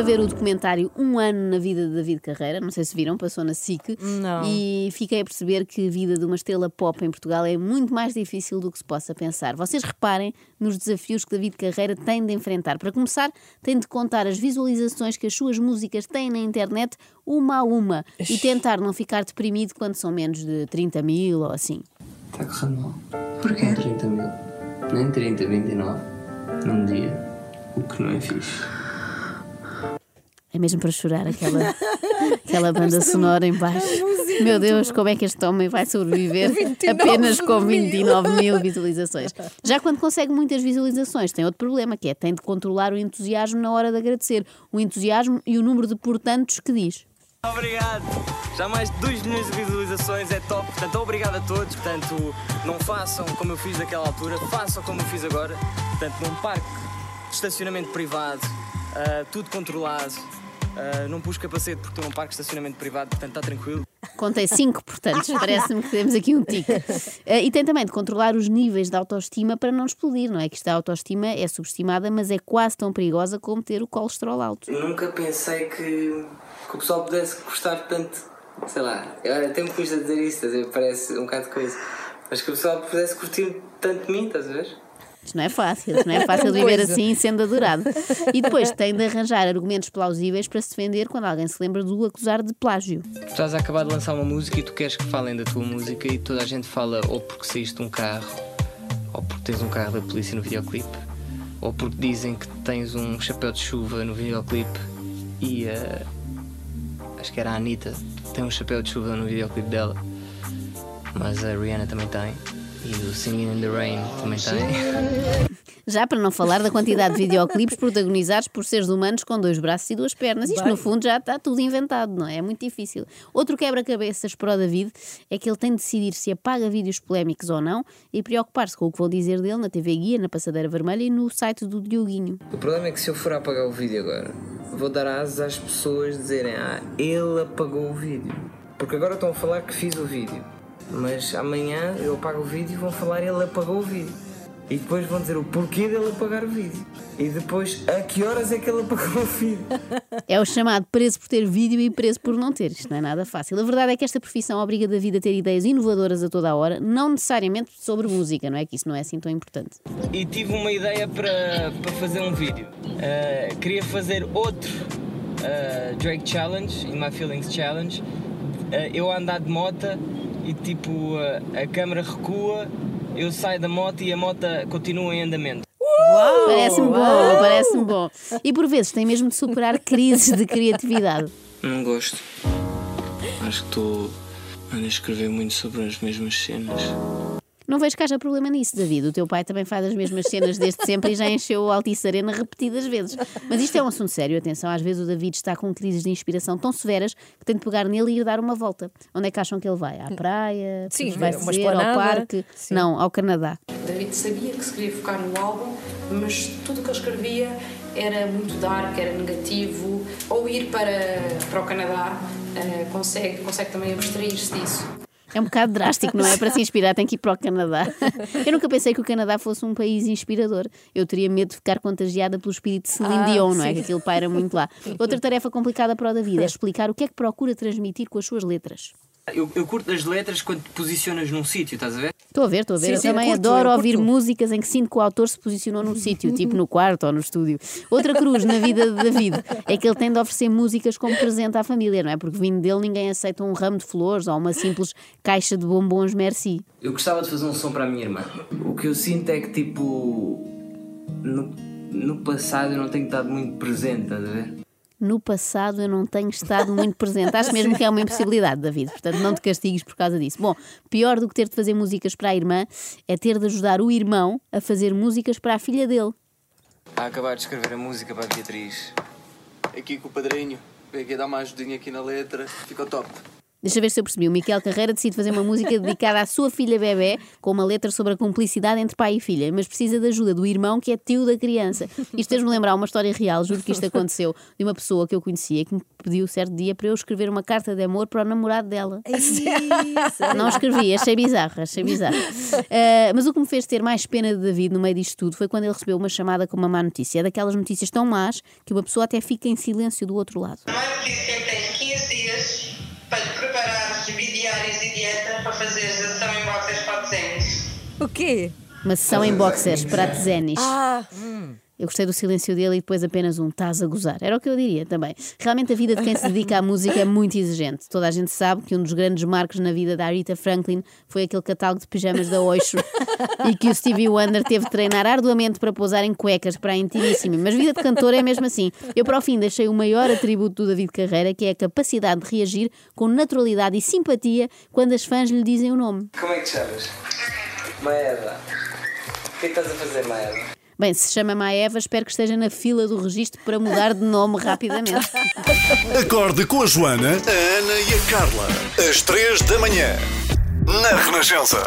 a ver o documentário Um Ano na Vida de David Carreira, não sei se viram, passou na SIC. Não. E fiquei a perceber que a vida de uma estrela pop em Portugal é muito mais difícil do que se possa pensar. Vocês reparem nos desafios que David Carreira tem de enfrentar. Para começar, tem de contar as visualizações que as suas músicas têm na internet uma a uma e tentar não ficar deprimido quando são menos de 30 mil ou assim. Está correndo mal. Porquê? Não 30 mil. Nem 30, 29. Num dia. O que não é fixe. É mesmo para chorar aquela, aquela banda sonora em baixo. Meu Deus, como é que este homem vai sobreviver 29 apenas com mil. 29 mil visualizações? Já quando consegue muitas visualizações, tem outro problema, que é tem de controlar o entusiasmo na hora de agradecer. O entusiasmo e o número de portantos que diz. Obrigado! Já mais de 2 milhões de visualizações, é top. Portanto, obrigado a todos. Portanto, não façam como eu fiz naquela altura, façam como eu fiz agora. Portanto, num parque de estacionamento privado, ah, tudo controlado. Ah, não pus capacete porque estou num parque de estacionamento privado, portanto está tranquilo. Contei cinco portantos, parece-me que temos aqui um tique. Eh, e tem também de controlar os níveis de autoestima para não explodir, não é? Que esta autoestima é subestimada, mas é quase tão perigosa como ter o colesterol alto. Nunca pensei que, que o pessoal pudesse gostar tanto. Sei lá, eu até me custa dizer isso, parece um bocado de coisa. Mas que o pessoal pudesse curtir tanto de mim, estás a ver? Isto não é fácil, isto não é fácil viver Coisa. assim sendo adorado. E depois tem de arranjar argumentos plausíveis para se defender quando alguém se lembra de o acusar de plágio. Tu estás a acabar de lançar uma música e tu queres que falem da tua música e toda a gente fala ou porque saíste de um carro, ou porque tens um carro da polícia no videoclipe, ou porque dizem que tens um chapéu de chuva no videoclipe e eh, acho que era a Anitta, tem um chapéu de chuva no videoclipe dela, mas a Rihanna também tem. E o Singing in the Rain também tem. Já para não falar da quantidade de videoclipes protagonizados por seres humanos com dois braços e duas pernas. Isto, no fundo, já está tudo inventado, não é? É muito difícil. Outro quebra-cabeças para o David é que ele tem de decidir se apaga vídeos polémicos ou não e preocupar-se com o que vão dizer dele na TV Guia, na Passadeira Vermelha e no site do Dioguinho. O problema é que se eu for apagar o vídeo agora, vou dar asas às pessoas dizerem Ah, ele apagou o vídeo. Porque agora estão a falar que fiz o vídeo. Mas amanhã eu apago o vídeo e vão falar ele apagou o vídeo. E depois vão dizer o porquê dele apagar o vídeo. E depois a que horas é que ele apagou o vídeo. É o chamado preso por ter vídeo e preso por não ter. Isto não é nada fácil. A verdade é que esta profissão obriga David a ter ideias inovadoras a toda a hora, não necessariamente sobre música, não é? Que isso não é assim tão importante. E tive uma ideia para, para fazer um vídeo. Ah, queria fazer outro ah, Drake Challenge, In My Feelings Challenge. Ah, eu a andar de moto e tipo ah, a câmera recua, eu saio da moto e a moto continua em andamento. Parece-me bom, parece-me bom. E por vezes tem mesmo de superar crises de criatividade. Não gosto. Acho que estou a escrever muito sobre as mesmas cenas. Não vejo que haja problema nisso, David. O teu pai também faz as mesmas cenas desde sempre e já encheu o Altice Arena repetidas vezes. Mas isto é um assunto sério, atenção. Às vezes o David está com crises de inspiração tão severas que tem de pegar nele e ir dar uma volta. Onde é que acham que ele vai? À praia? Sim, vai uma dizer, ao parque? Sim. Não, ao Canadá. David sabia que se queria focar no álbum, mas tudo o que ele escrevia era muito dark, era negativo. Ou ir para, para o Canadá eh, consegue, consegue também abstrair-se disso. É um bocado drástico, não é? Para se inspirar tem que ir para o Canadá. Eu nunca pensei que o Canadá fosse um país inspirador. Eu teria medo de ficar contagiada pelo espírito de Celine Ah, Dion, não é? sim. Que aquilo paira muito lá. Outra tarefa complicada para o David é explicar o que é que procura transmitir com as suas letras. Eu, eu curto as letras quando te posicionas num sítio, estás a ver? Estou a ver, estou a ver. Sim, eu sim, também curto, adoro eu ouvir músicas em que sinto que o autor se posicionou num sítio, tipo no quarto ou no estúdio. Outra cruz na vida de David é que ele tem de oferecer músicas como presente à família, não é? Porque vindo dele ninguém aceita um ramo de flores ou uma simples caixa de bombons merci. Eu gostava de fazer um som para a minha irmã. O que eu sinto é que, tipo, no, no passado eu não tenho estado muito presente, estás a ver? No passado eu não tenho estado muito presente. Acho mesmo que é uma impossibilidade, David. Portanto, não te castigues por causa disso. Bom, pior do que ter de fazer músicas para a irmã é ter de ajudar o irmão a fazer músicas para a filha dele. A acabar de escrever a música para a Beatriz. aqui com o padrinho, veio aqui dar uma ajudinha aqui na letra, ficou top. Deixa ver se eu percebi. O Miquel Carreira decide fazer uma música dedicada à sua filha bebê, com uma letra sobre a cumplicidade entre pai e filha, mas precisa da ajuda do irmão que é tio da criança. Isto fez-me lembrar uma história real, juro que isto aconteceu, de uma pessoa que eu conhecia que me pediu certo dia para eu escrever uma carta de amor para o namorado dela. Não escrevi, achei bizarro, achei bizarro. Uh, mas o que me fez ter mais pena de David no meio disto tudo foi quando ele recebeu uma chamada com uma má notícia. É daquelas notícias tão más que uma pessoa até fica em silêncio do outro lado. A má notícia é que tens para fazeres a sessão em boxers para desenhos. O quê? Uma sessão em boxers para Tezenis. Ah, Eu gostei do silêncio dele e depois apenas um estás a gozar. Era o que eu diria também. Realmente a vida de quem se dedica à música é muito exigente. Toda a gente sabe que um dos grandes marcos na vida da Aretha Franklin foi aquele catálogo de pijamas da Oixo e que o Stevie Wonder teve de treinar arduamente para pousar em cuecas para a intimíssima. Mas vida de cantor é mesmo assim. Eu, para o fim, deixei o maior atributo do David Carreira, que é a capacidade de reagir com naturalidade e simpatia quando as fãs lhe dizem o nome. Como é que te chamas? Maeva. O que é que estás a fazer, Maeva? Bem, se chama Maeva, espero que esteja na fila do registro para mudar de nome rapidamente. Acorde com a Joana, a Ana e a Carla. Às três da manhã. Na Renascença.